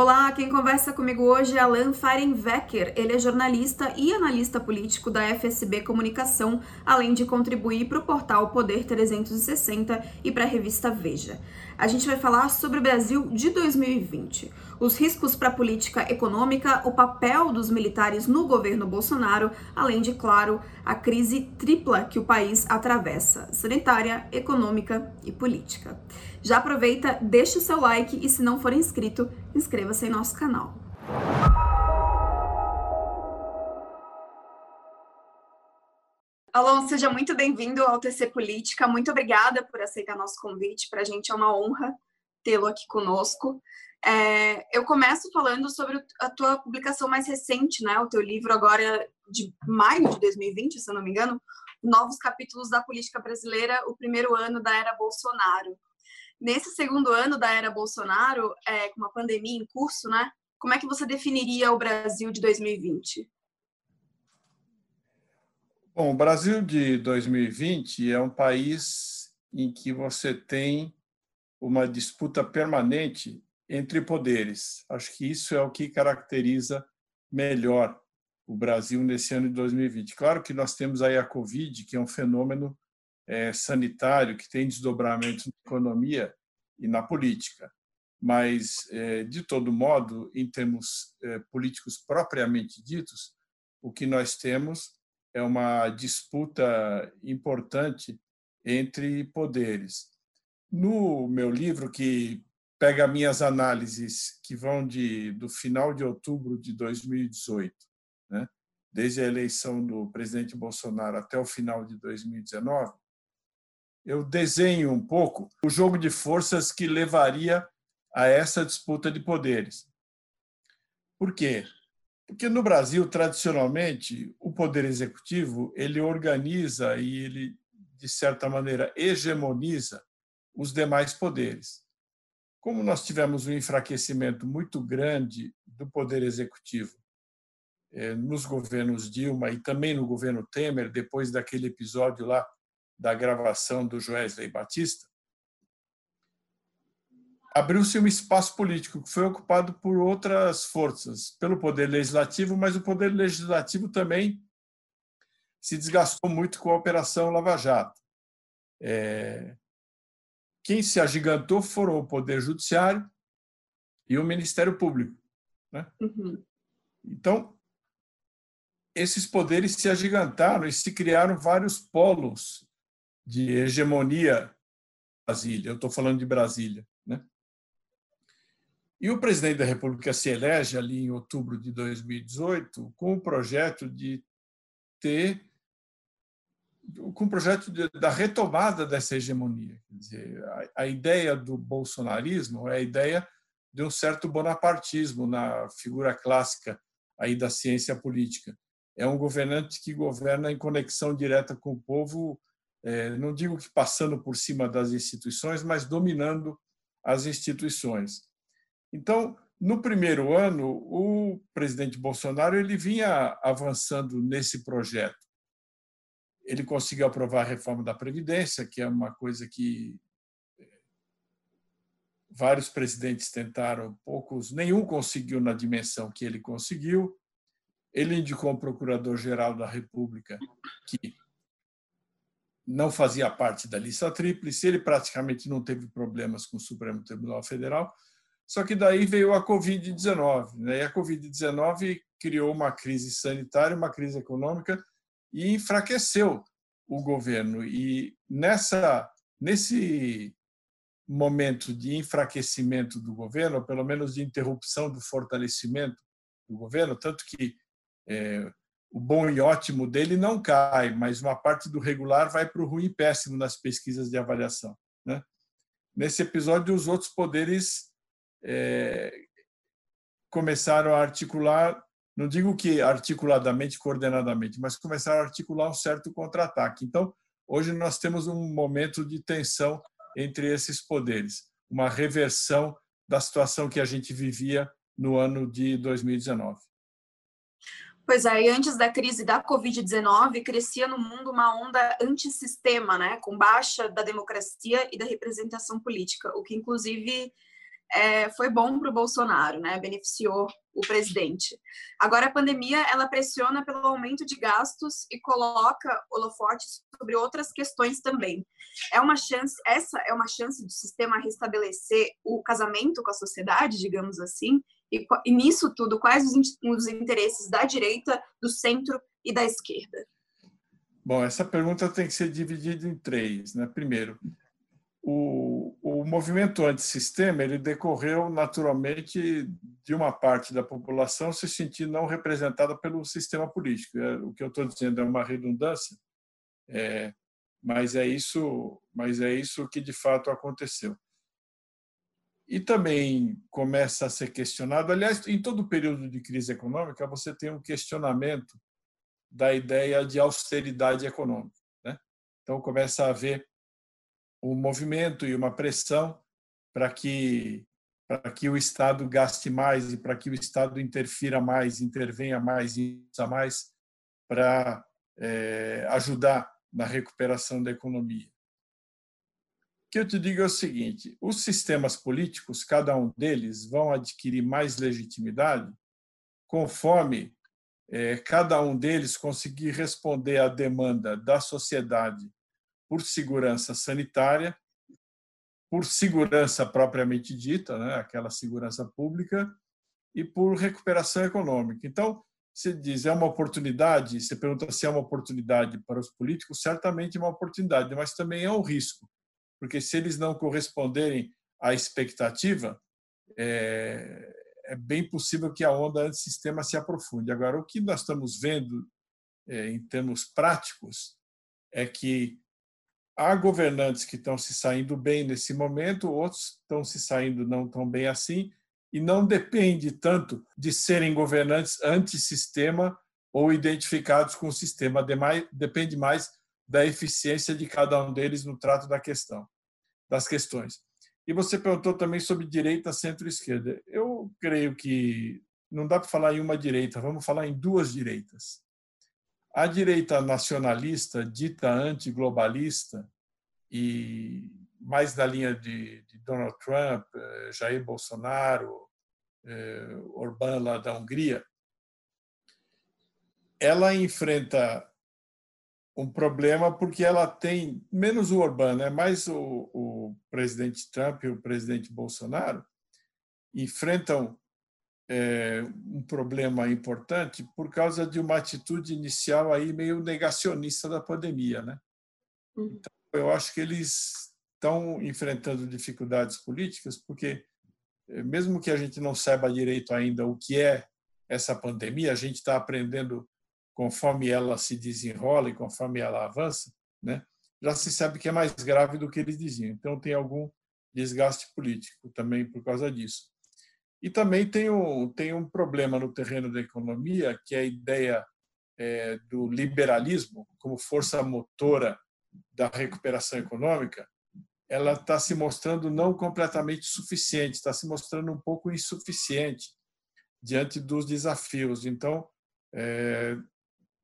Olá, quem conversa comigo hoje é Alan Feirenwecker. Ele é jornalista e analista político da FSB Comunicação, além de contribuir para o portal Poder 360 e para a revista Veja. A gente vai falar sobre o Brasil de 2020, os riscos para a política econômica, o papel dos militares no governo Bolsonaro, além de, claro, a crise tripla que o país atravessa: sanitária, econômica e política. Já aproveita, deixa o seu like e se não for inscrito, inscreva-se em nosso canal. Alon, seja muito bem-vindo ao TC Política. Muito obrigada por aceitar nosso convite. Para a gente é uma honra tê-lo aqui conosco. É, eu começo falando sobre a tua publicação mais recente, né? O teu livro agora de maio de 2020, se eu não me engano, Novos Capítulos da Política Brasileira, o primeiro ano da era Bolsonaro. Nesse segundo ano da era Bolsonaro, é, com uma pandemia em curso, né? Como é que você definiria o Brasil de 2020? Bom, o Brasil de 2020 é um país em que você tem uma disputa permanente entre poderes. Acho que isso é o que caracteriza melhor o Brasil nesse ano de 2020. Claro que nós temos aí a Covid, que é um fenômeno é, sanitário que tem desdobramentos na economia e na política. Mas, é, de todo modo, em termos é, políticos propriamente ditos, o que nós temos é uma disputa importante entre poderes. No meu livro, que pega minhas análises que vão de, do final de outubro de 2018, né, desde a eleição do presidente Bolsonaro até o final de 2019, eu desenho um pouco o jogo de forças que levaria a essa disputa de poderes. Por quê? Porque no Brasil, tradicionalmente, o poder executivo ele organiza e ele, de certa maneira, hegemoniza os demais poderes. Como nós tivemos um enfraquecimento muito grande do poder executivo eh, nos governos Dilma e também no governo Temer, depois daquele episódio lá da gravação do Joesley Batista, abriu-se um espaço político que foi ocupado por outras forças, pelo poder legislativo, mas o poder legislativo também se desgastou muito com a Operação Lava Jato. É... Quem se agigantou foram o Poder Judiciário e o Ministério Público. Né? Uhum. Então, esses poderes se agigantaram e se criaram vários polos de hegemonia Brasília. Eu estou falando de Brasília, né? E o presidente da República se elege ali em outubro de 2018 com o projeto de ter com o projeto de, da retomada dessa hegemonia. Quer dizer, a, a ideia do bolsonarismo é a ideia de um certo bonapartismo na figura clássica aí da ciência política. É um governante que governa em conexão direta com o povo é, não digo que passando por cima das instituições, mas dominando as instituições. Então, no primeiro ano, o presidente Bolsonaro ele vinha avançando nesse projeto. Ele conseguiu aprovar a reforma da Previdência, que é uma coisa que é, vários presidentes tentaram, poucos, nenhum conseguiu na dimensão que ele conseguiu. Ele indicou um procurador-geral da República que não fazia parte da lista tríplice, ele praticamente não teve problemas com o Supremo Tribunal Federal, só que daí veio a Covid-19. Né? E a Covid-19 criou uma crise sanitária, uma crise econômica e enfraqueceu o governo. E nessa, nesse momento de enfraquecimento do governo, ou pelo menos de interrupção do fortalecimento do governo, tanto que é, o bom e ótimo dele não cai, mas uma parte do regular vai para o ruim e péssimo nas pesquisas de avaliação. Né? Nesse episódio, os outros poderes é, começaram a articular, não digo que articuladamente, coordenadamente, mas começaram a articular um certo contra-ataque. Então, hoje nós temos um momento de tensão entre esses poderes, uma reversão da situação que a gente vivia no ano de 2019. Pois é, antes da crise da Covid-19, crescia no mundo uma onda antissistema, né, com baixa da democracia e da representação política, o que inclusive é, foi bom para o Bolsonaro, né? Beneficiou o presidente. Agora a pandemia ela pressiona pelo aumento de gastos e coloca holofotes sobre outras questões também. É uma chance, essa é uma chance do sistema restabelecer o casamento com a sociedade, digamos assim. E, e nisso tudo, quais os, os interesses da direita, do centro e da esquerda? Bom, essa pergunta tem que ser dividida em três. Né? Primeiro, o, o movimento antissistema ele decorreu naturalmente de uma parte da população se sentir não representada pelo sistema político. É, o que eu estou dizendo é uma redundância, é, mas é isso, mas é isso que de fato aconteceu. E também começa a ser questionado, aliás, em todo período de crise econômica você tem um questionamento da ideia de austeridade econômica. Né? Então começa a haver um movimento e uma pressão para que para que o Estado gaste mais e para que o Estado interfira mais, intervenha mais e mais para é, ajudar na recuperação da economia. O que eu te digo é o seguinte: os sistemas políticos, cada um deles, vão adquirir mais legitimidade conforme é, cada um deles conseguir responder à demanda da sociedade por segurança sanitária, por segurança propriamente dita, né, aquela segurança pública, e por recuperação econômica. Então, você diz, é uma oportunidade? Você pergunta se é uma oportunidade para os políticos? Certamente é uma oportunidade, mas também é um risco, porque se eles não corresponderem à expectativa, é, é bem possível que a onda antissistema se aprofunde. Agora, o que nós estamos vendo é, em termos práticos é que há governantes que estão se saindo bem nesse momento, outros estão se saindo não tão bem assim, e não depende tanto de serem governantes antissistema ou identificados com o sistema, depende mais da eficiência de cada um deles no trato da questão, das questões. E você perguntou também sobre direita, centro-esquerda. Eu creio que não dá para falar em uma direita, vamos falar em duas direitas. A direita nacionalista, dita antiglobalista, e mais na linha de, de Donald Trump, eh, Jair Bolsonaro, eh, Orbán lá da Hungria, ela enfrenta um problema porque ela tem menos o Orbán, né, mais o, o presidente Trump e o presidente Bolsonaro enfrentam é, um problema importante por causa de uma atitude inicial aí meio negacionista da pandemia, né? Hum. Então, eu acho que eles estão enfrentando dificuldades políticas porque mesmo que a gente não saiba direito ainda o que é essa pandemia, a gente está aprendendo conforme ela se desenrola e conforme ela avança, né? já se sabe que é mais grave do que eles diziam. Então, tem algum desgaste político também por causa disso. E também tem um, tem um problema no terreno da economia, que é a ideia é, do liberalismo como força motora da recuperação econômica, ela está se mostrando não completamente suficiente, está se mostrando um pouco insuficiente diante dos desafios. Então, é,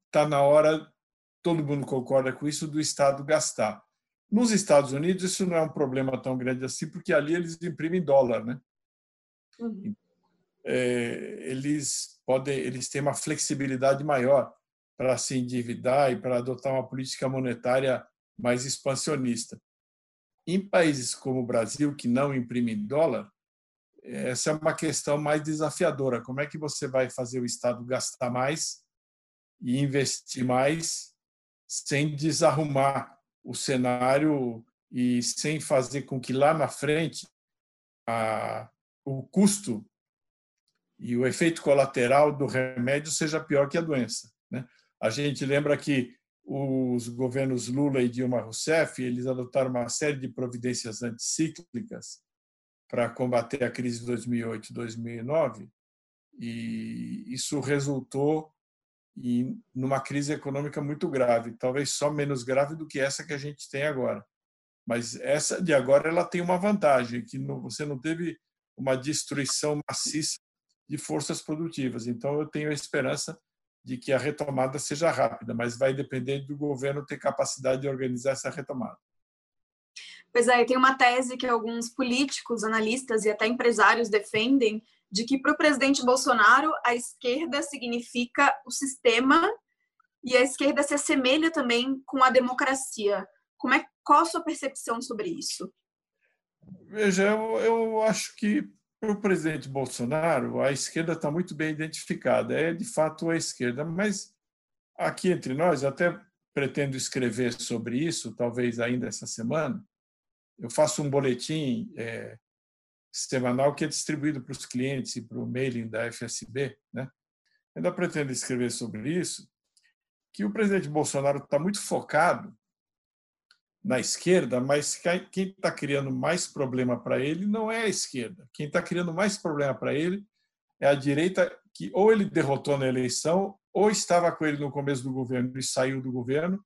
está na hora, todo mundo concorda com isso, do Estado gastar. Nos Estados Unidos, isso não é um problema tão grande assim, porque ali eles imprimem dólar, né? Uhum. É, eles podem, eles têm uma flexibilidade maior para se endividar e para adotar uma política monetária mais expansionista. Em países como o Brasil, que não imprimem dólar, essa é uma questão mais desafiadora. Como é que você vai fazer o Estado gastar mais e investir mais sem desarrumar o cenário e sem fazer com que lá na frente a, o custo e o efeito colateral do remédio seja pior que a doença. Né? A gente lembra que os governos Lula e Dilma Rousseff eles adotaram uma série de providências anticíclicas para combater a crise de 2008 e 2009 e isso resultou e numa crise econômica muito grave, talvez só menos grave do que essa que a gente tem agora. Mas essa de agora ela tem uma vantagem, que você não teve uma destruição maciça de forças produtivas. Então eu tenho a esperança de que a retomada seja rápida, mas vai depender do governo ter capacidade de organizar essa retomada. Pois é, tem uma tese que alguns políticos, analistas e até empresários defendem de que para o presidente Bolsonaro a esquerda significa o sistema e a esquerda se assemelha também com a democracia. Como é qual a sua percepção sobre isso? Veja, eu, eu acho que para o presidente Bolsonaro a esquerda está muito bem identificada, é de fato a esquerda, mas aqui entre nós até pretendo escrever sobre isso, talvez ainda essa semana, eu faço um boletim é, semanal que é distribuído para os clientes e para o mailing da FSB. Né? Ainda pretendo escrever sobre isso, que o presidente Bolsonaro está muito focado na esquerda, mas quem está criando mais problema para ele não é a esquerda. Quem está criando mais problema para ele é a direita, que ou ele derrotou na eleição, ou estava com ele no começo do governo e saiu do governo,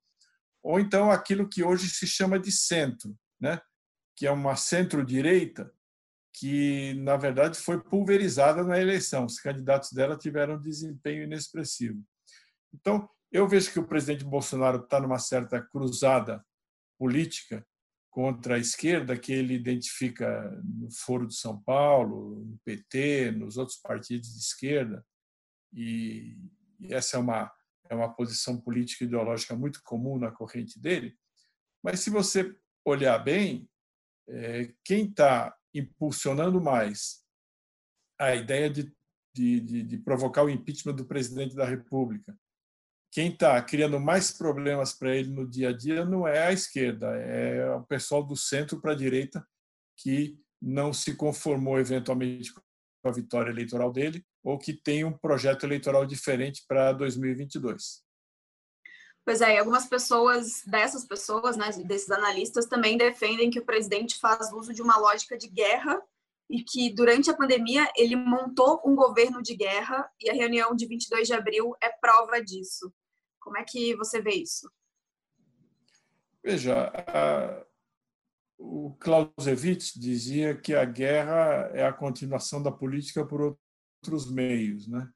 ou então aquilo que hoje se chama de centro, né? que é uma centro-direita que, na verdade, foi pulverizada na eleição. Os candidatos dela tiveram um desempenho inexpressivo. Então, eu vejo que o presidente Bolsonaro está numa certa cruzada política contra a esquerda, que ele identifica no Foro de São Paulo, no PT, nos outros partidos de esquerda. E essa é uma, é uma posição política ideológica muito comum na corrente dele. Mas, se você olhar bem, é, quem está impulsionando mais a ideia de, de, de, provocar o impeachment do presidente da República, quem está criando mais problemas para ele no dia a dia não é a esquerda, é o pessoal do centro para a direita que não se conformou eventualmente com a vitória eleitoral dele ou que tem um projeto eleitoral diferente para 2022. Pois é, algumas pessoas, dessas pessoas, né, desses analistas, também defendem que o presidente faz uso de uma lógica de guerra e que durante a pandemia ele montou um governo de guerra e a reunião de 22 de abril é prova disso. Como é que você vê isso? Veja, a, o Clausewitz dizia que a guerra é a continuação da política por outros meios, né?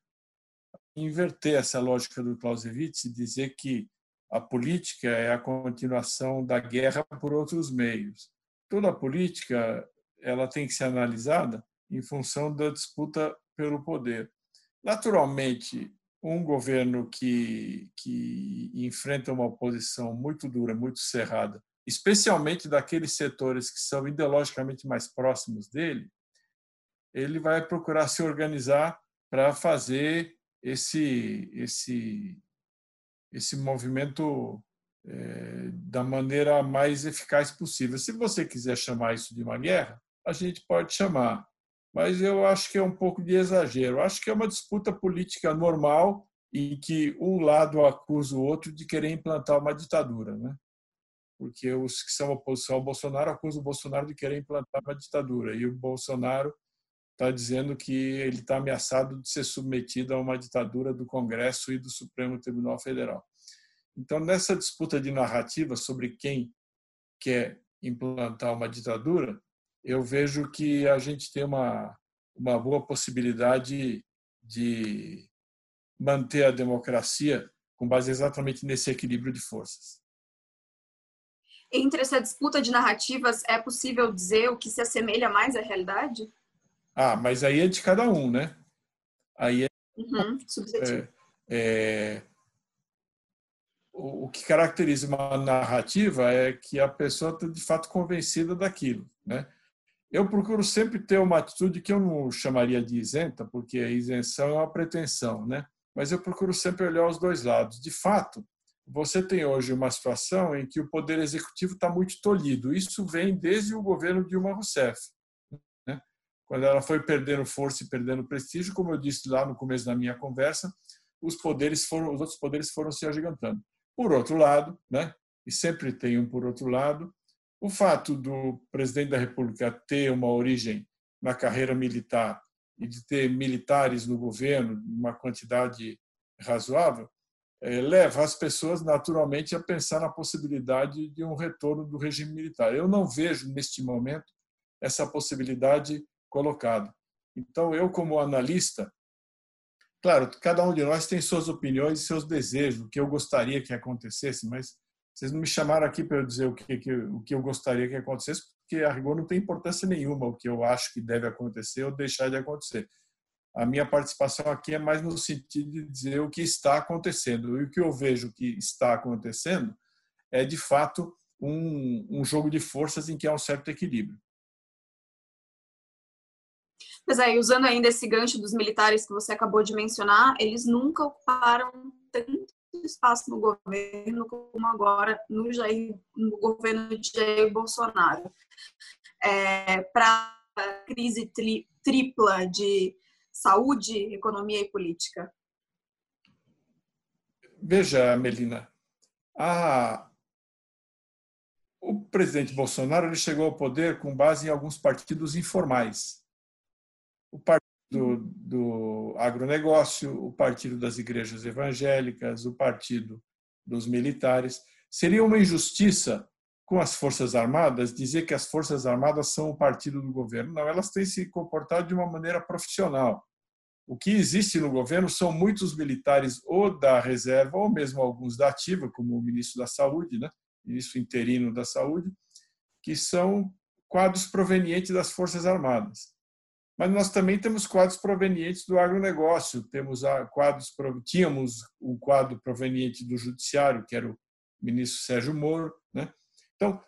Inverter essa lógica do Clausewitz e dizer que a política é a continuação da guerra por outros meios. Toda a política ela tem que ser analisada em função da disputa pelo poder. Naturalmente, um governo que, que enfrenta uma oposição muito dura, muito cerrada, especialmente daqueles setores que são ideologicamente mais próximos dele, ele vai procurar se organizar para fazer esse, esse esse movimento é, da maneira mais eficaz possível. Se você quiser chamar isso de uma guerra, a gente pode chamar, mas eu acho que é um pouco de exagero. Acho que é uma disputa política normal em que um lado acusa o outro de querer implantar uma ditadura, né? Porque os que são oposição ao Bolsonaro acusam o Bolsonaro de querer implantar uma ditadura e o Bolsonaro está dizendo que ele está ameaçado de ser submetido a uma ditadura do Congresso e do Supremo Tribunal Federal. Então, nessa disputa de narrativa sobre quem quer implantar uma ditadura, eu vejo que a gente tem uma, uma boa possibilidade de manter a democracia com base exatamente nesse equilíbrio de forças. Entre essa disputa de narrativas, é possível dizer o que se assemelha mais à realidade? Ah, mas aí é de cada um, né? Aí é, uhum, é, é o, o que caracteriza uma narrativa é que a pessoa está de fato convencida daquilo, né? Eu procuro sempre ter uma atitude que eu não chamaria de isenta, porque a isenção é uma pretensão, né? Mas eu procuro sempre olhar os dois lados. De fato, você tem hoje uma situação em que o poder executivo está muito tolhido. Isso vem desde o governo Dilma Rousseff quando ela foi perdendo força e perdendo prestígio, como eu disse lá no começo da minha conversa, os poderes foram, os outros poderes foram se agigantando. Por outro lado, né, e sempre tem um por outro lado, o fato do presidente da República ter uma origem na carreira militar e de ter militares no governo, uma quantidade razoável, é, leva as pessoas naturalmente a pensar na possibilidade de um retorno do regime militar. Eu não vejo neste momento essa possibilidade colocado. Então, eu, como analista, claro, cada um de nós tem suas opiniões e seus desejos, o que eu gostaria que acontecesse, mas Vocês não me chamaram aqui para eu dizer o que, que, o que eu gostaria que acontecesse, porque a rigor não tem importância nenhuma o que eu acho que deve acontecer ou deixar de acontecer. A minha participação aqui é mais no sentido de dizer o que está acontecendo. E o que eu vejo que está acontecendo é, de fato, um, um jogo de forças em que há um certo equilíbrio. Pois é, usando ainda esse gancho dos militares que você acabou de mencionar, eles nunca ocuparam tanto espaço no governo como agora no, Jair, no governo de Jair Bolsonaro. É, Para a crise tri, tripla de saúde, economia e política? Veja, Melina, a, o presidente Bolsonaro ele chegou ao poder com base em alguns partidos informais. O do agronegócio, o partido das igrejas evangélicas, o partido dos militares. Seria uma injustiça com as Forças Armadas dizer que as Forças Armadas são o partido do governo. Não, elas têm se comportado de uma maneira profissional. O que existe no governo são muitos militares ou da reserva, ou mesmo alguns da ativa, como o ministro da Saúde, né? ministro interino da Saúde, que são quadros provenientes das Forças Armadas. Mas nós também temos quadros provenientes do agronegócio, temos quadros, tínhamos um quadro proveniente do judiciário, que era o ministro Sérgio Moro. Né? Então,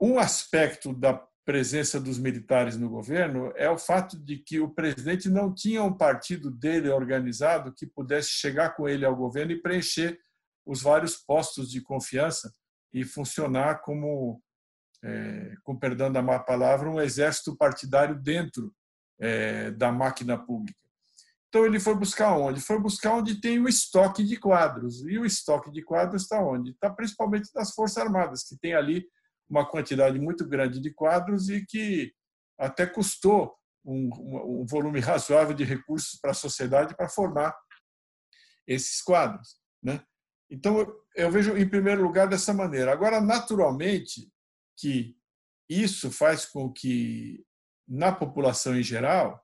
um aspecto da presença dos militares no governo é o fato de que o presidente não tinha um partido dele organizado que pudesse chegar com ele ao governo e preencher os vários postos de confiança e funcionar como, é, com perdão da má palavra, um exército partidário dentro é, da máquina pública. Então ele foi buscar onde? Foi buscar onde tem o estoque de quadros. E o estoque de quadros está onde? Está principalmente nas Forças Armadas, que tem ali uma quantidade muito grande de quadros e que até custou um, um volume razoável de recursos para a sociedade para formar esses quadros. Né? Então, eu vejo, em primeiro lugar, dessa maneira. Agora, naturalmente, que isso faz com que, na população em geral,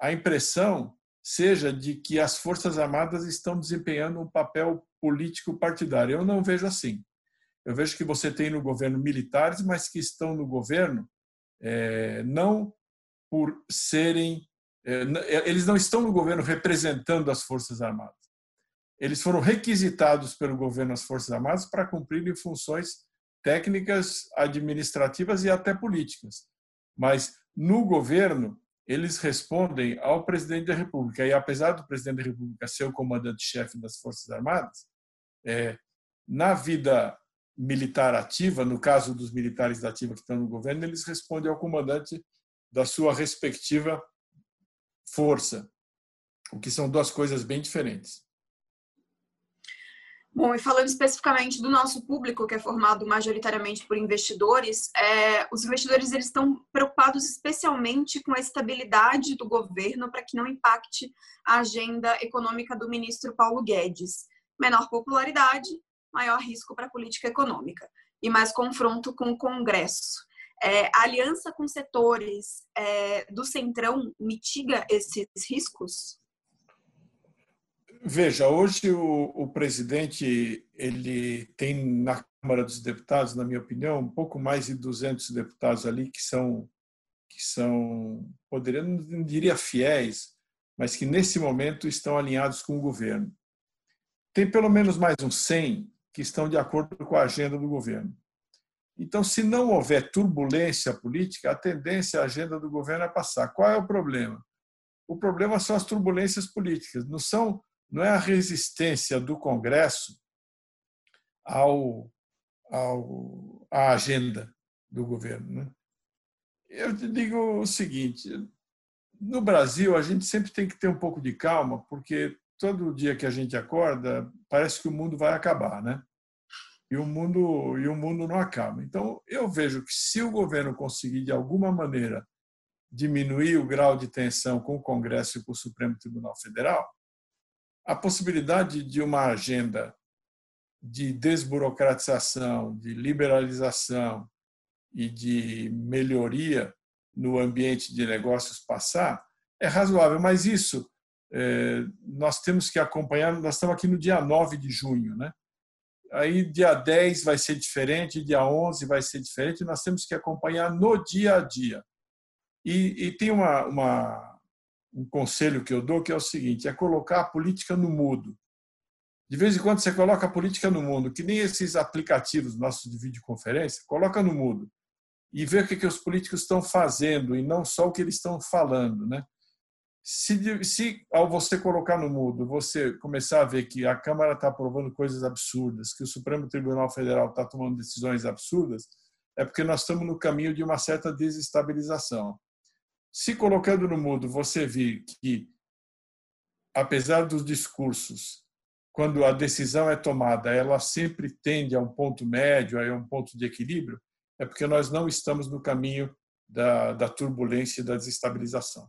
a impressão seja de que as Forças Armadas estão desempenhando um papel político partidário. Eu não vejo assim. Eu vejo que você tem no governo militares, mas que estão no governo é, não por serem. É, eles não estão no governo representando as Forças Armadas. Eles foram requisitados pelo governo as Forças Armadas para cumprirem funções técnicas, administrativas e até políticas. Mas no governo, eles respondem ao presidente da República. E apesar do presidente da República ser o comandante-chefe das Forças Armadas, é, na vida militar ativa, no caso dos militares da ativa que estão no governo, eles respondem ao comandante da sua respectiva força, o que são duas coisas bem diferentes. Bom, e falando especificamente do nosso público, que é formado majoritariamente por investidores, é, os investidores eles estão preocupados especialmente com a estabilidade do governo para que não impacte a agenda econômica do ministro Paulo Guedes. Menor popularidade, maior risco para a política econômica e mais confronto com o Congresso. É, a aliança com setores é, do Centrão mitiga esses riscos? Veja, hoje o, o, presidente ele tem na Câmara dos Deputados, na minha opinião, um pouco mais de 200 deputados ali que são que são poderia não diria fiéis, mas que nesse momento estão alinhados com o governo. Tem pelo menos mais uns 100 que estão de acordo com a agenda do governo. Então, se não houver turbulência política, a tendência a agenda do governo é passar. Qual é o problema? O problema são as turbulências políticas, não são não é a resistência do Congresso ao, ao, à agenda do governo. Né? Eu te digo o seguinte: no Brasil, a gente sempre tem que ter um pouco de calma, porque todo dia que a gente acorda, parece que o mundo vai acabar, né? E o mundo, e o mundo não acaba. Então, eu vejo que se o governo conseguir, de alguma maneira, diminuir o grau de tensão com o Congresso e com o Supremo Tribunal Federal, a possibilidade de uma agenda de desburocratização, de liberalização e de melhoria no ambiente de negócios passar é razoável, mas isso é, nós temos que acompanhar. Nós estamos aqui no dia 9 de junho, né? aí dia 10 vai ser diferente, dia 11 vai ser diferente, nós temos que acompanhar no dia a dia. E, e tem uma, uma, um conselho que eu dou que é o seguinte: é colocar a política no mudo. De vez em quando você coloca a política no mundo, que nem esses aplicativos nossos de videoconferência, coloca no mudo e vê o que, que os políticos estão fazendo e não só o que eles estão falando, né? Se, se ao você colocar no mudo, você começar a ver que a Câmara está aprovando coisas absurdas, que o Supremo Tribunal Federal está tomando decisões absurdas, é porque nós estamos no caminho de uma certa desestabilização. Se colocando no mudo você vir que, apesar dos discursos, quando a decisão é tomada, ela sempre tende a um ponto médio, a um ponto de equilíbrio, é porque nós não estamos no caminho da, da turbulência e da desestabilização.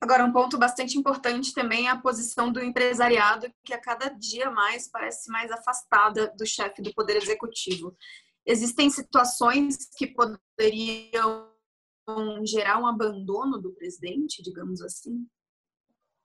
Agora, um ponto bastante importante também é a posição do empresariado, que a cada dia mais parece mais afastada do chefe do Poder Executivo. Existem situações que poderiam gerar um abandono do presidente, digamos assim?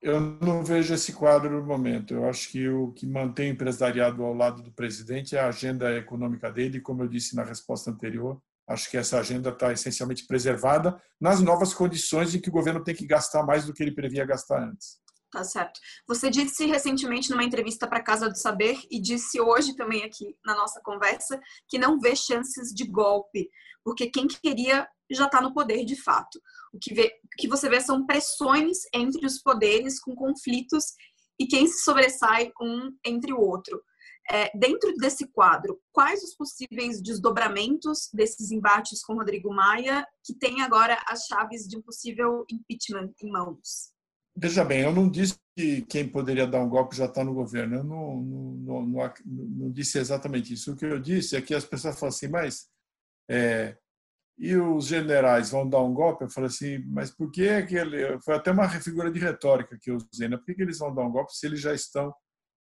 Eu não vejo esse quadro no momento. Eu acho que o que mantém o empresariado ao lado do presidente é a agenda econômica dele, como eu disse na resposta anterior, Acho que essa agenda está essencialmente preservada nas novas condições em que o governo tem que gastar mais do que ele previa gastar antes. Tá certo. Você disse recentemente numa entrevista para a Casa do Saber e disse hoje também aqui na nossa conversa que não vê chances de golpe, porque quem queria já está no poder de fato. O que, vê, o que você vê são pressões entre os poderes com conflitos e quem se sobressai um entre o outro. É, dentro desse quadro, quais os possíveis desdobramentos desses embates com Rodrigo Maia, que tem agora as chaves de um possível impeachment em mãos? Veja bem, eu não disse que quem poderia dar um golpe já está no governo. Eu não, não, não, não, disse exatamente isso. O que eu disse é que as pessoas falam assim, mas é, e os generais vão dar um golpe? Eu falei assim, mas por que. Foi até uma figura de retórica que eu usei, né? Por que, que eles vão dar um golpe se eles já estão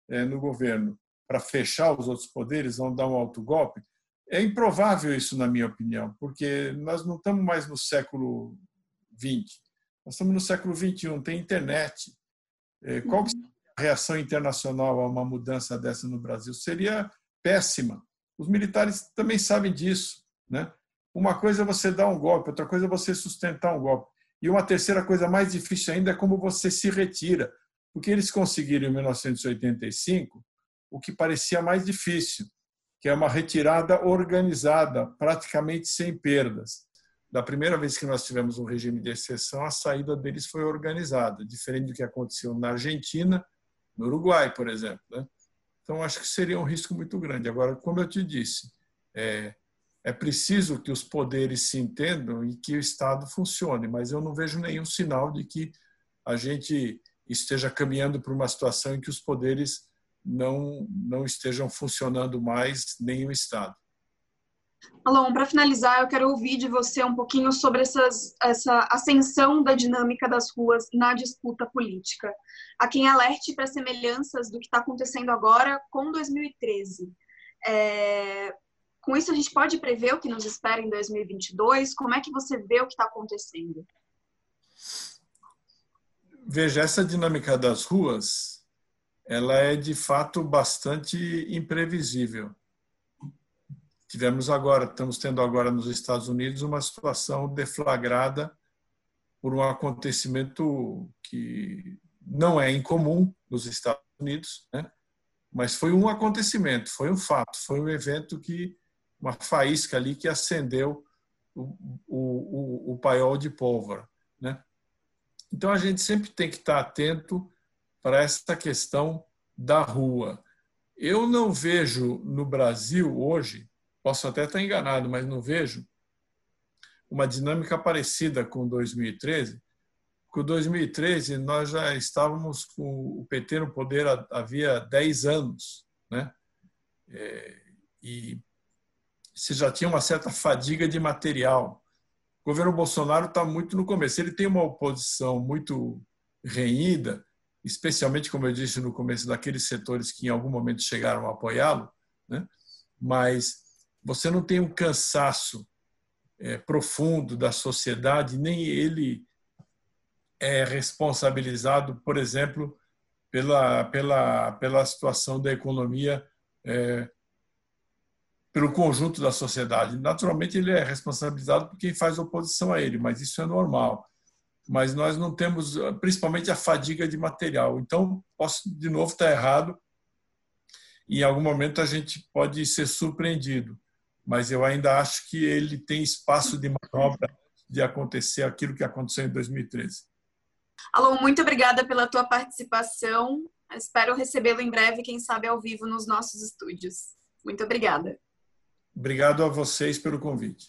é, no governo? para fechar os outros poderes, vão dar um autogolpe. É improvável isso, na minha opinião, porque nós não estamos mais no século XX, nós estamos no século XXI, tem internet. É, qual que a reação internacional a uma mudança dessa no Brasil? Seria péssima. Os militares também sabem disso. Né? Uma coisa é você dar um golpe, outra coisa é você sustentar um golpe. E uma terceira coisa mais difícil ainda é como você se retira. Porque eles conseguiram, em 1985, o que parecia mais difícil, que é uma retirada organizada, praticamente sem perdas. Da primeira vez que nós tivemos um regime de exceção, a saída deles foi organizada, diferente do que aconteceu na Argentina, no Uruguai, por exemplo. Né? Então, acho que seria um risco muito grande. Agora, como eu te disse, é, é preciso que os poderes se entendam e que o Estado funcione, mas eu não vejo nenhum sinal de que a gente esteja caminhando para uma situação em que os poderes não, não estejam funcionando mais nem o Estado. Alon, para finalizar, eu quero ouvir de você um pouquinho sobre essas, essa ascensão da dinâmica das ruas na disputa política. Há quem alerte para semelhanças do que está acontecendo agora com 2013. É, com isso, a gente pode prever o que nos espera em 2022? Como é que você vê o que está acontecendo? Veja, essa dinâmica das ruas ela é de fato bastante imprevisível. Tivemos agora, estamos tendo agora nos Estados Unidos uma situação deflagrada por um acontecimento que não é incomum nos Estados Unidos, né? mas foi um acontecimento, foi um fato, foi um evento que uma faísca ali que acendeu o, o, o, o paiol de pólvora, né? Então a gente sempre tem que estar atento para essa questão da rua. Eu não vejo no Brasil hoje, posso até estar enganado, mas não vejo uma dinâmica parecida com 2013. Com 2013 nós já estávamos com o PT no poder havia 10 anos, né? É, e se já tinha uma certa fadiga de material. O governo Bolsonaro está muito no começo. Ele tem uma oposição muito renhida, especialmente, como eu disse no começo, daqueles setores que em algum momento chegaram a apoiá-lo, né? mas você não tem um cansaço é, profundo da sociedade, nem ele é responsabilizado, por exemplo, pela, pela, pela situação da economia é, pelo conjunto da sociedade. Naturalmente, ele é responsabilizado por quem faz oposição a ele, mas isso é normal. Mas nós não temos, principalmente, a fadiga de material. Então, posso de novo estar errado. E em algum momento a gente pode ser surpreendido, mas eu ainda acho que ele tem espaço de manobra de acontecer aquilo que aconteceu em 2013. Alô, muito obrigada pela tua participação. Espero recebê-lo em breve, quem sabe ao vivo nos nossos estúdios. Muito obrigada. Obrigado a vocês pelo convite.